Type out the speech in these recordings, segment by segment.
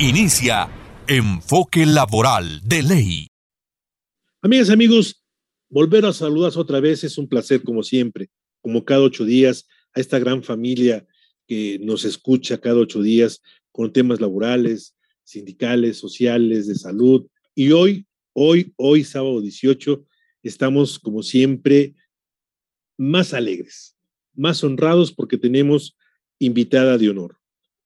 Inicia Enfoque Laboral de Ley. Amigas, amigos, volver a saludar otra vez es un placer como siempre, como cada ocho días, a esta gran familia que nos escucha cada ocho días con temas laborales, sindicales, sociales, de salud. Y hoy, hoy, hoy, sábado 18, estamos como siempre más alegres, más honrados porque tenemos invitada de honor.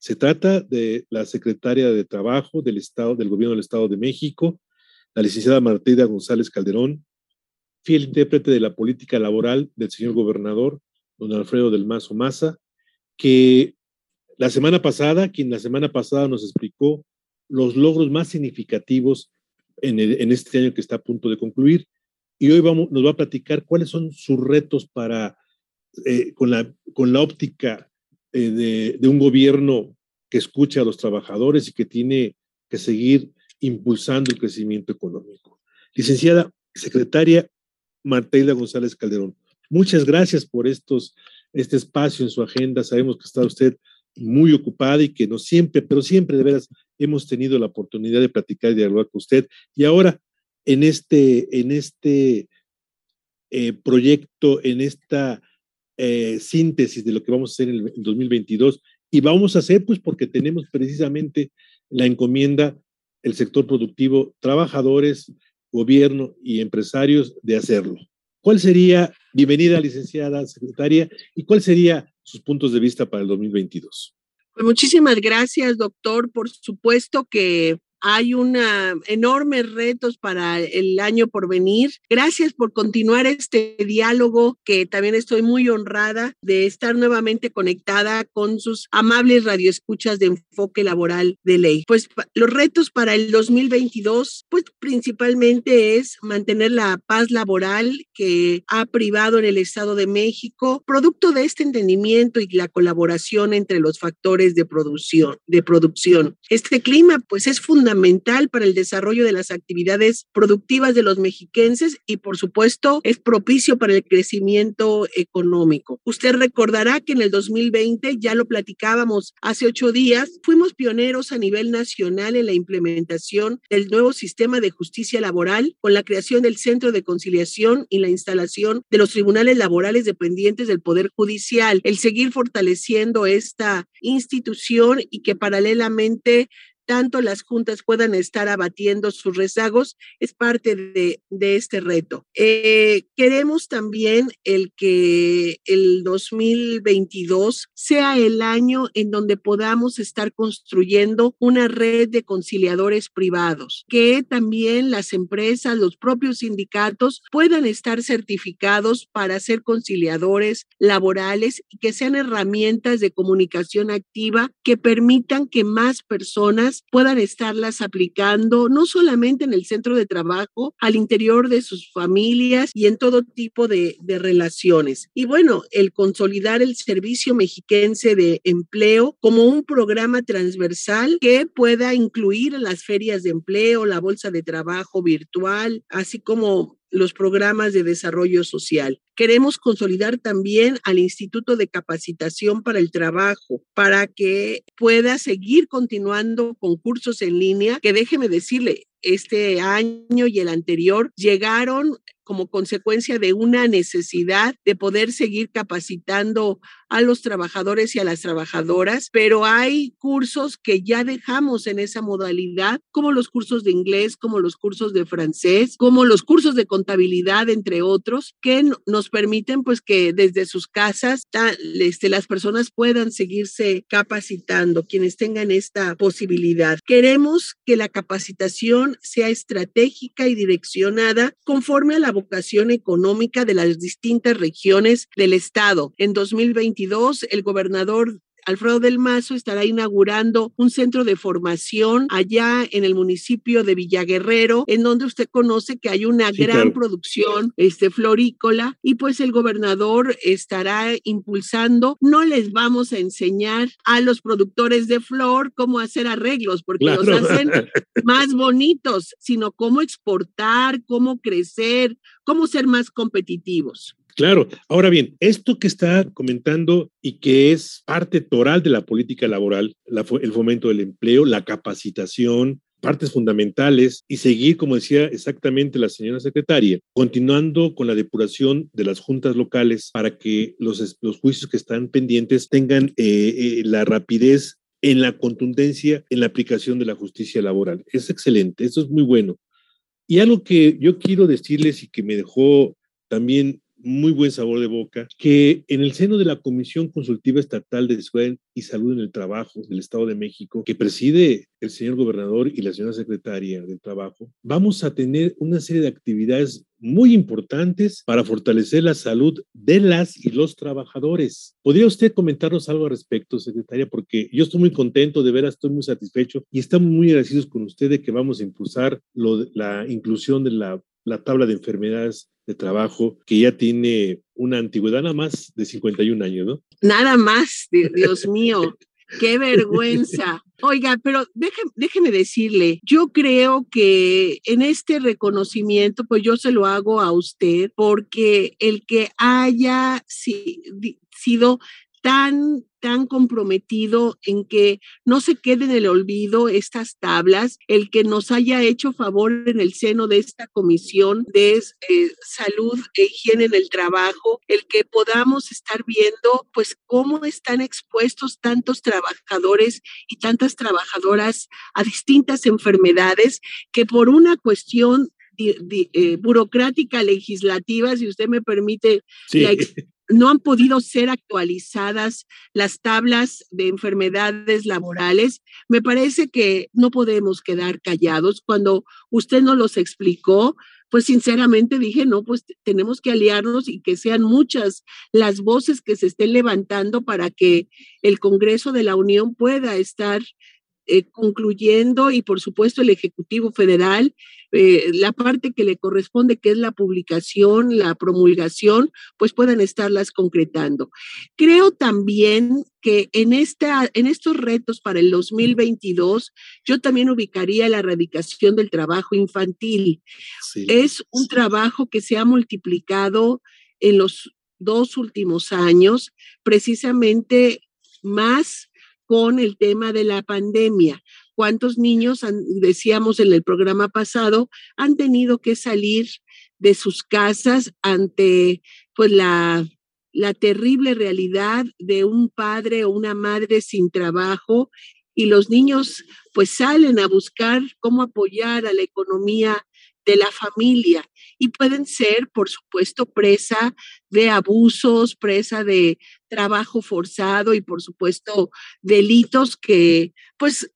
Se trata de la secretaria de Trabajo del Estado, del Gobierno del Estado de México, la licenciada Martina González Calderón, fiel intérprete de la política laboral del señor gobernador, don Alfredo del Mazo Maza, que la semana pasada, quien la semana pasada nos explicó los logros más significativos en, este año que está a punto de concluir, y hoy vamos, nos va a platicar cuáles son sus retos para, eh, con, la, con la óptica eh, de, un gobierno que escucha a los trabajadores y que tiene que seguir impulsando el crecimiento económico. Licenciada secretaria Martelda González Calderón, muchas gracias por estos, este espacio en su agenda. Sabemos que está usted muy ocupada y que no siempre, pero siempre de veras hemos tenido la oportunidad de platicar y dialogar con usted. Y ahora, en este, en este eh, proyecto, en esta eh, síntesis de lo que vamos a hacer en el 2022 y vamos a hacer pues porque tenemos precisamente la encomienda, el sector productivo, trabajadores, gobierno y empresarios de hacerlo. ¿Cuál sería, bienvenida licenciada secretaria, y cuál sería sus puntos de vista para el 2022? Pues muchísimas gracias, doctor. Por supuesto que hay una enormes retos para el año por venir. Gracias por continuar este diálogo que también estoy muy honrada de estar nuevamente conectada con sus amables radioescuchas de enfoque laboral de ley. Pues los retos para el 2022, pues principalmente es mantener la paz laboral que ha privado en el Estado de México, producto de este entendimiento y la colaboración entre los factores de producción, de producción. Este clima pues es fundamental fundamental para el desarrollo de las actividades productivas de los mexiquenses y por supuesto es propicio para el crecimiento económico. Usted recordará que en el 2020, ya lo platicábamos hace ocho días, fuimos pioneros a nivel nacional en la implementación del nuevo sistema de justicia laboral con la creación del Centro de Conciliación y la instalación de los tribunales laborales dependientes del Poder Judicial. El seguir fortaleciendo esta institución y que paralelamente tanto las juntas puedan estar abatiendo sus rezagos es parte de, este reto. Eh, queremos también el que el 2022 sea el año en donde podamos estar construyendo una red de conciliadores privados, que también las empresas, los propios sindicatos puedan estar certificados para ser conciliadores laborales y que sean herramientas de comunicación activa que permitan que más personas puedan estarlas aplicando no solamente en el centro de trabajo, al interior de sus familias y en todo tipo de, de relaciones. Y bueno, el consolidar el servicio mexiquense de empleo como un programa transversal que pueda incluir las ferias de empleo, la bolsa de trabajo virtual, así como los programas de desarrollo social. Queremos consolidar también al Instituto de Capacitación para el Trabajo para que pueda seguir continuando con cursos en línea, que déjeme decirle, este año y el anterior llegaron como consecuencia de una necesidad de poder seguir capacitando a los trabajadores y a las trabajadoras, pero hay cursos que ya dejamos en esa modalidad, como los cursos de inglés, como los cursos de francés, como los cursos de contabilidad, entre otros, que nos permiten pues que desde sus casas este, las personas puedan seguirse capacitando, quienes tengan esta posibilidad. Queremos que la capacitación sea estratégica y direccionada conforme a la vocación económica de las distintas regiones del Estado. En 2022, el gobernador Alfredo del Mazo estará inaugurando un centro de formación allá en el municipio de Villaguerrero, en donde usted conoce que hay una gran producción este, florícola y pues el gobernador estará impulsando. No les vamos a enseñar a los productores de flor cómo hacer arreglos, porque los hacen más bonitos, sino cómo exportar, cómo crecer, cómo ser más competitivos. Claro. Ahora bien, esto que está comentando y que es parte toral de la política laboral, el fomento del empleo, la capacitación, partes fundamentales y seguir, como decía exactamente la señora secretaria, continuando con la depuración de las juntas locales para que los, los juicios que están pendientes tengan eh, eh, la rapidez en la contundencia en la aplicación de la justicia laboral. Es excelente, eso es muy bueno. Y algo que yo quiero decirles y que me dejó también muy buen sabor de boca, que en el seno de la Comisión Consultiva Estatal de Seguridad y Salud en el Trabajo del Estado de México, que preside el señor gobernador y la señora secretaria del Trabajo, vamos a tener una serie de actividades muy importantes para fortalecer la salud de las y los trabajadores. ¿Podría usted comentarnos algo al respecto, secretaria? Porque yo estoy muy contento, de veras estoy muy satisfecho y estamos muy agradecidos con usted de que vamos a impulsar la inclusión de la la tabla de enfermedades de trabajo que ya tiene una antigüedad nada más de 51 años, ¿no? Nada más, Dios mío. Qué vergüenza. Oiga, pero déjeme, déjeme, decirle, yo creo que en este reconocimiento, pues yo se lo hago a usted porque el que haya sido tan, tan comprometido en que no se quede en el olvido estas tablas, el que nos haya hecho favor en el seno de esta comisión de eh, salud e higiene en el trabajo, el que podamos estar viendo pues cómo están expuestos tantos trabajadores y tantas trabajadoras a distintas enfermedades que por una cuestión eh, burocrática legislativa, si usted me permite no han podido ser actualizadas las tablas de enfermedades laborales. Me parece que no podemos quedar callados. Cuando usted nos los explicó, pues sinceramente dije, no, pues tenemos que aliarnos y que sean muchas las voces que se estén levantando para que el Congreso de la Unión pueda estar eh, concluyendo y por supuesto el Ejecutivo Federal, eh, la parte que le corresponde, que es la publicación, la promulgación, pues puedan estarlas concretando. Creo también que en, esta, en estos retos para el 2022, yo también ubicaría la erradicación del trabajo infantil. Es un trabajo que se ha multiplicado en los dos últimos años, precisamente más con el tema de la pandemia. ¿Cuántos niños, decíamos en el programa pasado, han tenido que salir de sus casas ante pues la, la terrible realidad de un padre o una madre sin trabajo y los niños pues salen a buscar cómo apoyar a la economía de la familia y pueden ser, por supuesto, presa de abusos, presa de trabajo forzado y, por supuesto, delitos que, pues,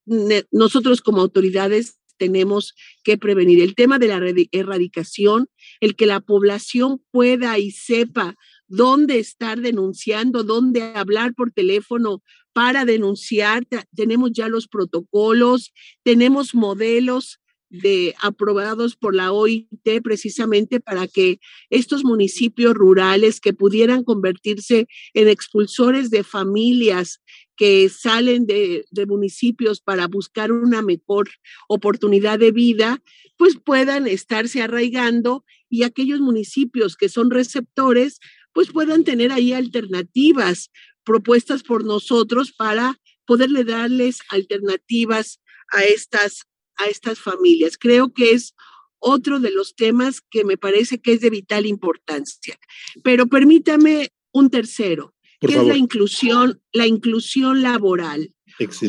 nosotros como autoridades tenemos que prevenir. El tema de la erradicación, el que la población pueda y sepa dónde estar denunciando, dónde hablar por teléfono para denunciar. Tenemos ya los protocolos, tenemos modelos de aprobados por la OIT precisamente para que estos municipios rurales que pudieran convertirse en expulsores de familias que salen de, de, municipios para buscar una mejor oportunidad de vida, pues puedan estarse arraigando y aquellos municipios que son receptores, pues puedan tener ahí alternativas propuestas por nosotros para poderle darles alternativas a estas a estas familias. Creo que es otro de los temas que me parece que es de vital importancia. Pero permítame un tercero, que es la inclusión, la inclusión laboral.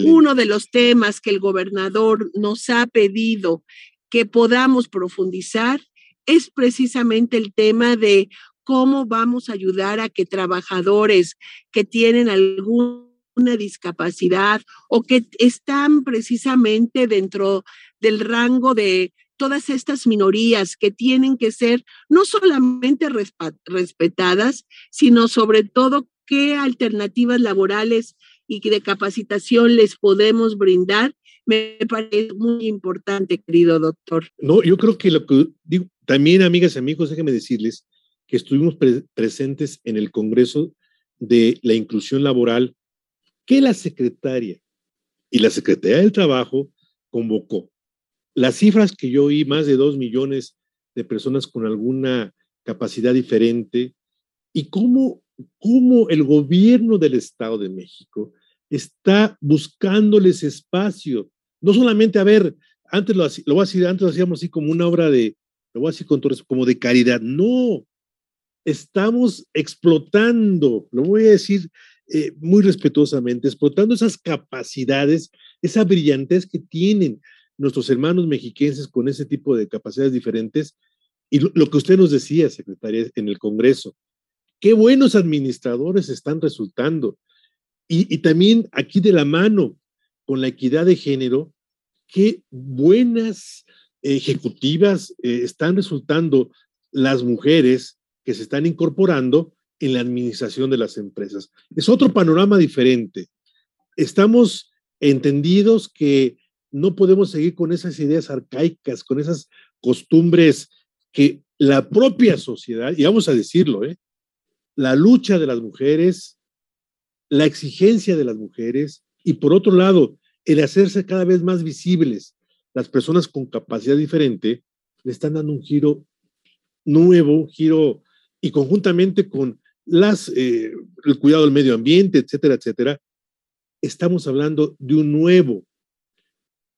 Uno de los temas que el gobernador nos ha pedido que podamos profundizar es precisamente el tema de cómo vamos a ayudar a que trabajadores que tienen algún una discapacidad o que están precisamente dentro del rango de todas estas minorías que tienen que ser no solamente respetadas, sino sobre todo qué alternativas laborales y de capacitación les podemos brindar, me parece muy importante, querido doctor. No, yo creo que lo que digo, también, amigas y amigos, déjenme decirles que estuvimos presentes en el Congreso de la Inclusión Laboral que la secretaria y la Secretaría del Trabajo convocó. Las cifras que yo oí, más de dos millones de personas con alguna capacidad diferente, y cómo, cómo el gobierno del Estado de México está buscándoles espacio. No solamente, a ver, antes lo, lo voy a decir, antes lo hacíamos así como una obra de, lo voy a decir con todo como de caridad. No, estamos explotando, lo voy a decir eh, muy respetuosamente, explotando esas capacidades, esa brillantez que tienen nuestros hermanos mexiquenses con ese tipo de capacidades diferentes. Y lo, que usted nos decía, secretaria, en el Congreso, qué buenos administradores están resultando. Y, también aquí de la mano con la equidad de género, qué buenas ejecutivas eh, están resultando las mujeres que se están incorporando en la administración de las empresas. Es otro panorama diferente. Estamos entendidos que no podemos seguir con esas ideas arcaicas, con esas costumbres que la propia sociedad, y vamos a decirlo, ¿eh? la lucha de las mujeres, la exigencia de las mujeres, y por otro lado, el hacerse cada vez más visibles las personas con capacidad diferente, le están dando un giro nuevo, giro y conjuntamente con las, eh, el cuidado del medio ambiente, etcétera, etcétera, estamos hablando de un nuevo,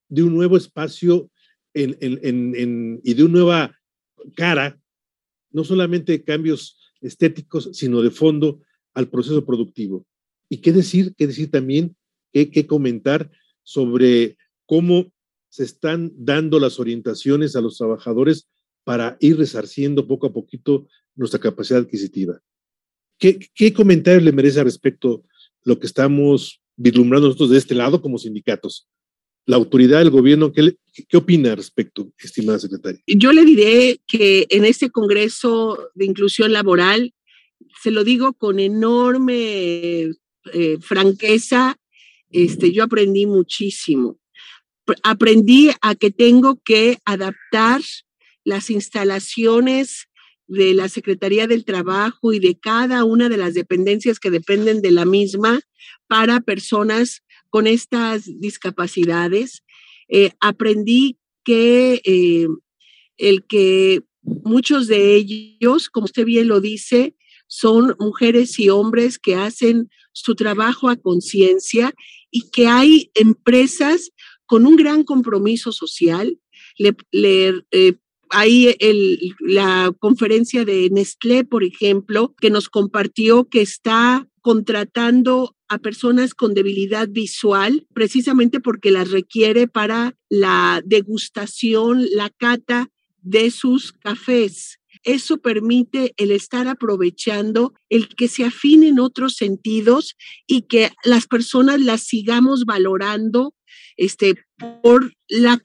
de un nuevo espacio en, en, y de una nueva cara, no solamente cambios estéticos, sino de fondo al proceso productivo. Y qué decir, qué decir también, qué, qué comentar sobre cómo se están dando las orientaciones a los trabajadores para ir resarciendo poco a poquito nuestra capacidad adquisitiva. ¿Qué, qué comentarios le merece respecto lo que estamos vislumbrando nosotros de este lado como sindicatos? La autoridad del gobierno, ¿qué, ¿qué opina al respecto, estimada secretaria? Yo le diré que en este Congreso de Inclusión Laboral, se lo digo con enorme eh, franqueza, este, yo aprendí muchísimo. Aprendí a que tengo que adaptar las instalaciones de la Secretaría del Trabajo y de cada una de las dependencias que dependen de la misma para personas con estas discapacidades. Eh, aprendí que eh, el que muchos de ellos, como usted bien lo dice, son mujeres y hombres que hacen su trabajo a conciencia y que hay empresas con un gran compromiso social. Le, eh, hay el, la conferencia de Nestlé, por ejemplo, que nos compartió que está contratando a personas con debilidad visual, precisamente porque las requiere para la degustación, la cata de sus cafés. Eso permite el estar aprovechando, el que se afinen otros sentidos y que las personas las sigamos valorando este, por la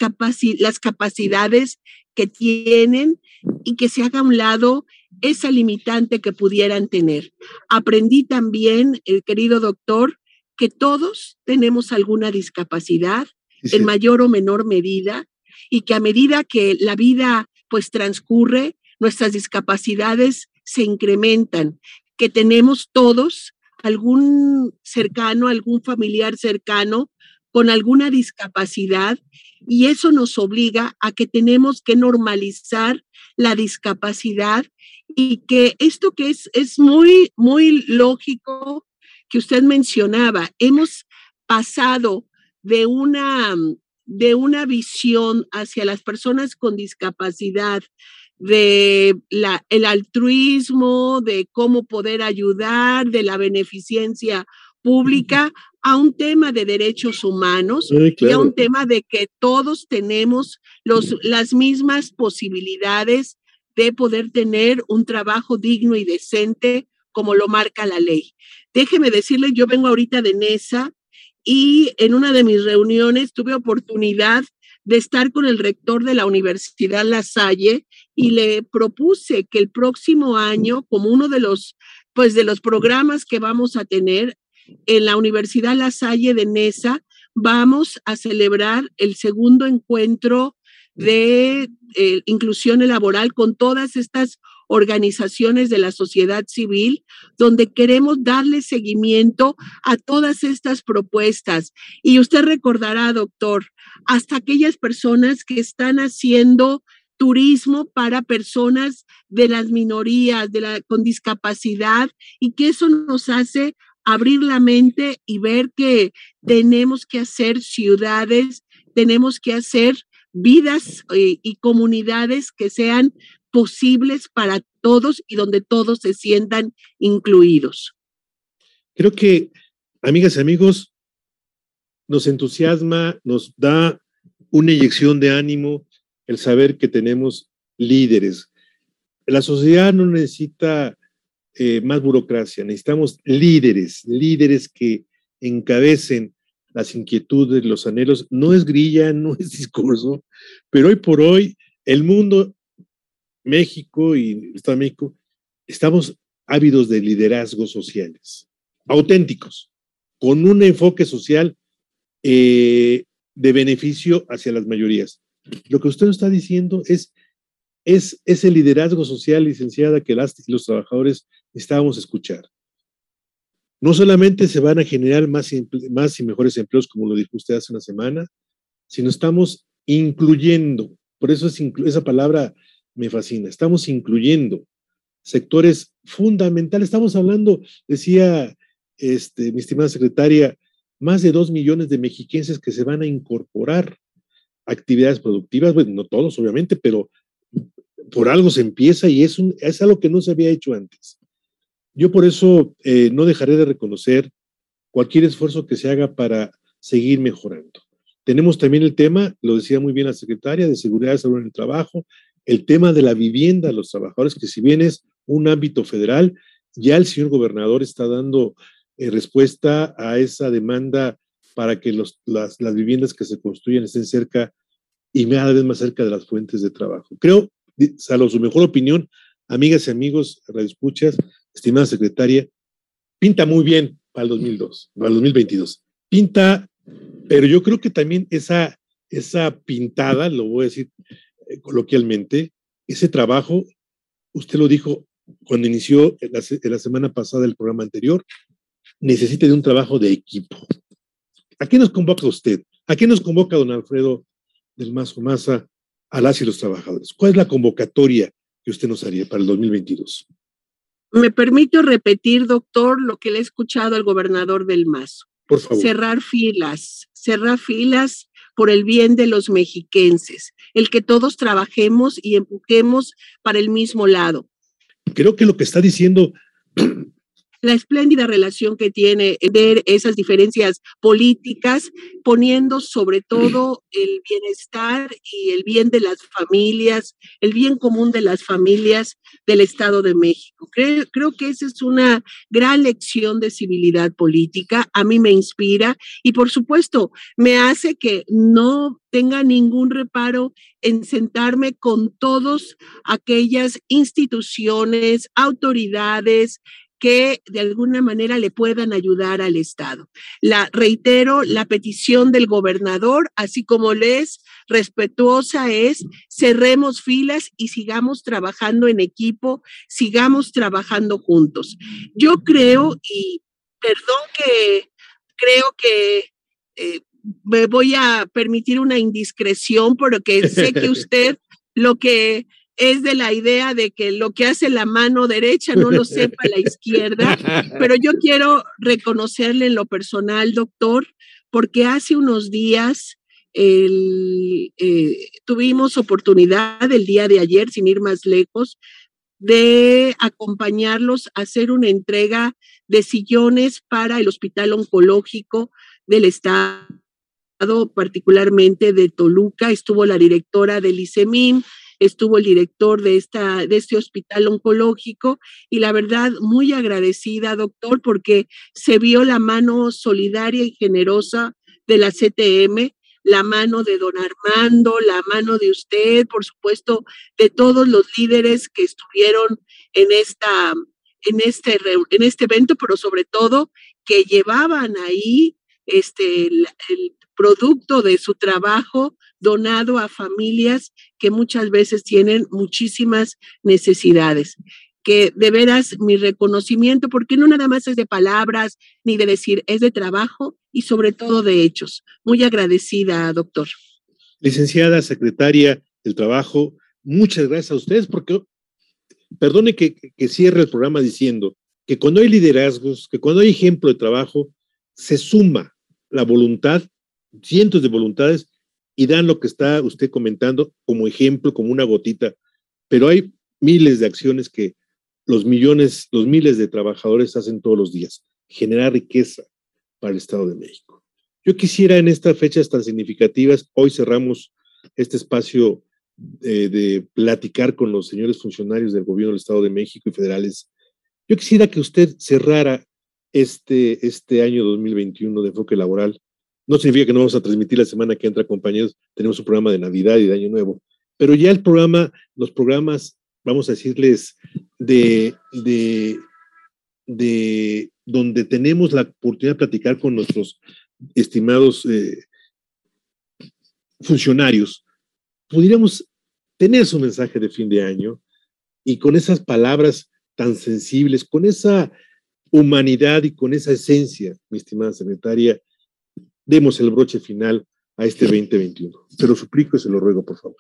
las capacidades que tienen y que se haga a un lado esa limitante que pudieran tener. Aprendí también, el querido doctor, que todos tenemos alguna discapacidad en mayor o menor medida y que a medida que la vida pues transcurre, nuestras discapacidades se incrementan, que tenemos todos algún cercano, algún familiar cercano con alguna discapacidad y eso nos obliga a que tenemos que normalizar la discapacidad y que esto que es, es muy, muy lógico que usted mencionaba, hemos pasado de una, de una visión hacia las personas con discapacidad, de la, el altruismo, de cómo poder ayudar, de la beneficencia pública, a un tema de derechos humanos y a un tema de que todos tenemos los, las mismas posibilidades de poder tener un trabajo digno y decente como lo marca la ley. Déjeme decirle, yo vengo ahorita de NESA y en una de mis reuniones tuve oportunidad de estar con el rector de la Universidad La Salle y le propuse que el próximo año, como uno de los, pues de los programas que vamos a tener, en la Universidad La Salle de Nesa vamos a celebrar el segundo encuentro de eh, inclusión laboral con todas estas organizaciones de la sociedad civil, donde queremos darle seguimiento a todas estas propuestas. Y usted recordará, doctor, hasta aquellas personas que están haciendo turismo para personas de las minorías, de la, con discapacidad, y que eso nos hace abrir la mente y ver que tenemos que hacer ciudades, tenemos que hacer vidas eh, y comunidades que sean posibles para todos y donde todos se sientan incluidos. Creo que, amigas y amigos, nos entusiasma, nos da una inyección de ánimo el saber que tenemos líderes. La sociedad no necesita eh, más burocracia, necesitamos líderes, líderes que encabecen las inquietudes, los anhelos. No es grilla, no es discurso, pero hoy por hoy el mundo México y el Estado de México, estamos ávidos de liderazgos sociales, auténticos, con un enfoque social eh, de beneficio hacia las mayorías. Lo que usted está diciendo es, es ese liderazgo social, licenciada, que las, los trabajadores estábamos escuchar. No solamente se van a generar más, más y mejores empleos, como lo dijo usted hace una semana, sino estamos incluyendo, por eso es esa palabra me fascina. Estamos incluyendo sectores fundamentales. Estamos hablando, decía este, mi estimada secretaria, más de dos millones de mexiquenses que se van a incorporar a actividades productivas. Bueno, no todos, obviamente, pero por algo se empieza y es, un, es algo que no se había hecho antes. Yo por eso eh, no dejaré de reconocer cualquier esfuerzo que se haga para seguir mejorando. Tenemos también el tema, lo decía muy bien la secretaria, de seguridad y salud en el trabajo, el tema de la vivienda a los trabajadores, que si bien es un ámbito federal, ya el señor gobernador está dando eh, respuesta a esa demanda para que las, viviendas que se construyan estén cerca y cada vez más cerca de las fuentes de trabajo. Creo, salvo su mejor opinión, amigas y amigos, escuchas, estimada secretaria, pinta muy bien para el 2002, para el 2022. Pinta, pero yo creo que también esa, esa pintada, lo voy a decir eh, coloquialmente, ese trabajo, usted lo dijo cuando inició en la, semana pasada el programa anterior, necesita de un trabajo de equipo. ¿A qué nos convoca usted? ¿A qué nos convoca don Alfredo del Mazo Maza a las y los trabajadores? ¿Cuál es la convocatoria que usted nos haría para el 2022? Me permito repetir, doctor, lo que le he escuchado al gobernador del Mazo. Por favor. Cerrar filas, cerrar filas por el bien de los mexiquenses, el que todos trabajemos y empujemos para el mismo lado. Creo que lo que está diciendo la espléndida relación que tiene ver esas diferencias políticas, poniendo sobre todo el bienestar y el bien de las familias, el bien común de las familias del Estado de México. Creo, creo que esa es una gran lección de civilidad política, a mí me inspira y por supuesto me hace que no tenga ningún reparo en sentarme con todas aquellas instituciones, autoridades, que de alguna manera le puedan ayudar al Estado. La reitero, la petición del gobernador, así como les respetuosa es cerremos filas y sigamos trabajando en equipo, sigamos trabajando juntos. Yo creo y perdón que creo que eh, me voy a permitir una indiscreción porque sé que usted lo que es de la idea de que lo que hace la mano derecha no lo sepa la izquierda, pero yo quiero reconocerle en lo personal, doctor, porque hace unos días eh, tuvimos oportunidad el día de ayer, sin ir más lejos, de acompañarlos a hacer una entrega de sillones para el Hospital Oncológico del Estado, particularmente de Toluca. Estuvo la directora del ICEMIM, estuvo el director de, esta, de este hospital oncológico y la verdad muy agradecida, doctor, porque se vio la mano solidaria y generosa de la CTM, la mano de don Armando, la mano de usted, por supuesto, de todos los líderes que estuvieron en esta en este, en este evento, pero sobre todo que llevaban ahí este, el, producto de su trabajo donado a familias que muchas veces tienen muchísimas necesidades que de veras mi reconocimiento, porque no nada más es de palabras ni de decir, es de trabajo y sobre todo de hechos. Muy agradecida, doctor. Licenciada secretaria del Trabajo, muchas gracias a ustedes porque, perdone que, que cierre el programa diciendo que cuando hay liderazgos, que cuando hay ejemplo de trabajo, se suma la voluntad, cientos de voluntades, y dan lo que está usted comentando como ejemplo, como una gotita, pero hay miles de acciones que los millones, los miles de trabajadores hacen todos los días, generar riqueza para el Estado de México. Yo quisiera en estas fechas tan significativas, hoy cerramos este espacio de, de platicar con los señores funcionarios del gobierno del Estado de México y federales. Yo quisiera que usted cerrara este, este año 2021 de enfoque laboral. No significa que no vamos a transmitir la semana que entra, compañeros. Tenemos un programa de Navidad y de Año Nuevo. Pero ya el programa, los programas, vamos a decirles, de, de, de donde tenemos la oportunidad de platicar con nuestros estimados eh, funcionarios, pudiéramos tener su mensaje de fin de año y con esas palabras tan sensibles, con esa humanidad y con esa esencia, mi estimada secretaria, demos el broche final a este 2021. Se lo suplico y se lo ruego, por favor.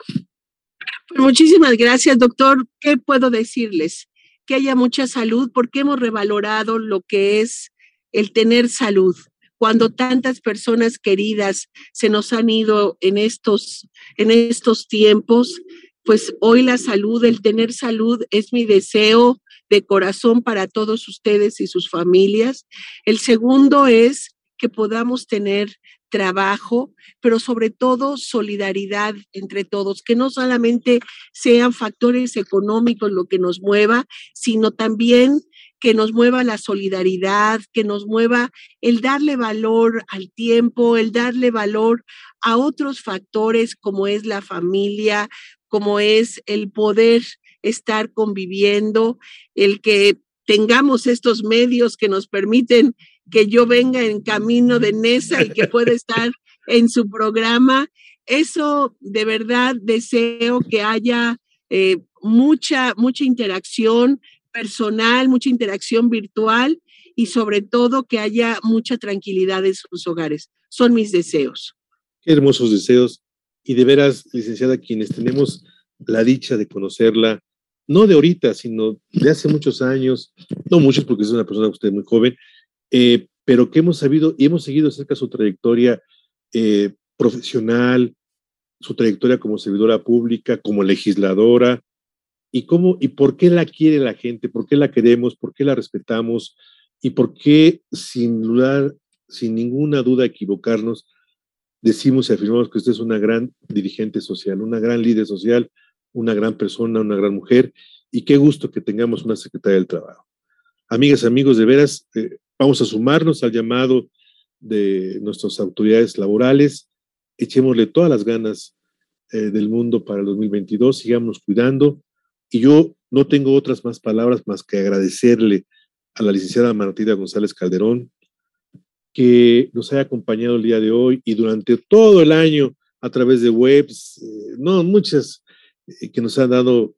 Muchísimas gracias, doctor. ¿Qué puedo decirles? Que haya mucha salud porque hemos revalorado lo que es el tener salud. Cuando tantas personas queridas se nos han ido en estos, en estos tiempos, pues hoy la salud, el tener salud es mi deseo de corazón para todos ustedes y sus familias. El segundo es que podamos tener trabajo, pero sobre todo solidaridad entre todos, que no solamente sean factores económicos lo que nos mueva, sino también que nos mueva la solidaridad, que nos mueva el darle valor al tiempo, el darle valor a otros factores como es la familia, como es el poder estar conviviendo, el que tengamos estos medios que nos permiten que yo venga en camino de Nesa y que pueda estar en su programa. Eso de verdad deseo que haya eh, mucha, mucha interacción personal, mucha interacción virtual y sobre todo que haya mucha tranquilidad en sus hogares. Son mis deseos. Qué hermosos deseos. Y de veras, licenciada, quienes tenemos la dicha de conocerla, no de ahorita, sino de hace muchos años, no muchos porque es una persona usted muy joven, eh, pero que hemos sabido y hemos seguido cerca su trayectoria eh, profesional, su trayectoria como servidora pública, como legisladora, y cómo y por qué la quiere la gente, por qué la queremos, por qué la respetamos y por qué sin dudar, sin ninguna duda equivocarnos, decimos y afirmamos que usted es una gran dirigente social, una gran líder social, una gran persona, una gran mujer, y qué gusto que tengamos una secretaria del Trabajo. Amigas, amigos, de veras, eh, vamos a sumarnos al llamado de nuestras autoridades laborales, echémosle todas las ganas eh, del mundo para el 2022, sigamos cuidando, y yo no tengo otras más palabras más que agradecerle a la licenciada Martina González Calderón que nos haya acompañado el día de hoy y durante todo el año a través de webs, eh, no, muchas que nos han dado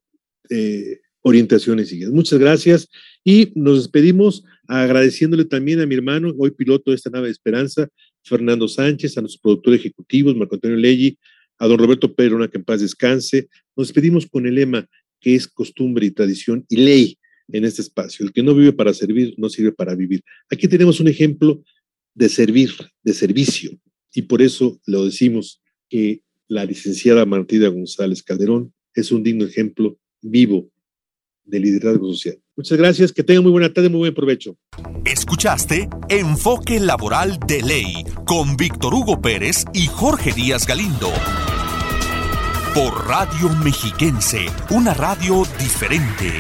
eh, orientaciones y Muchas gracias y nos despedimos agradeciéndole también a mi hermano, hoy piloto de esta nave de esperanza, Fernando Sánchez, a nuestros productores ejecutivos, Marco Antonio Leggi, a don Roberto Pedro, que en paz descanse. Nos despedimos con el lema que es costumbre y tradición y ley en este espacio. El que no vive para servir, no sirve para vivir. Aquí tenemos un ejemplo de servir, de servicio, y por eso lo decimos que la licenciada Martina González Calderón es un digno ejemplo vivo de liderazgo social. Muchas gracias, que tengan muy buena tarde, muy buen provecho. Escuchaste Enfoque Laboral de Ley con Víctor Hugo Pérez y Jorge Díaz Galindo. Por Radio Mexiquense, una radio diferente.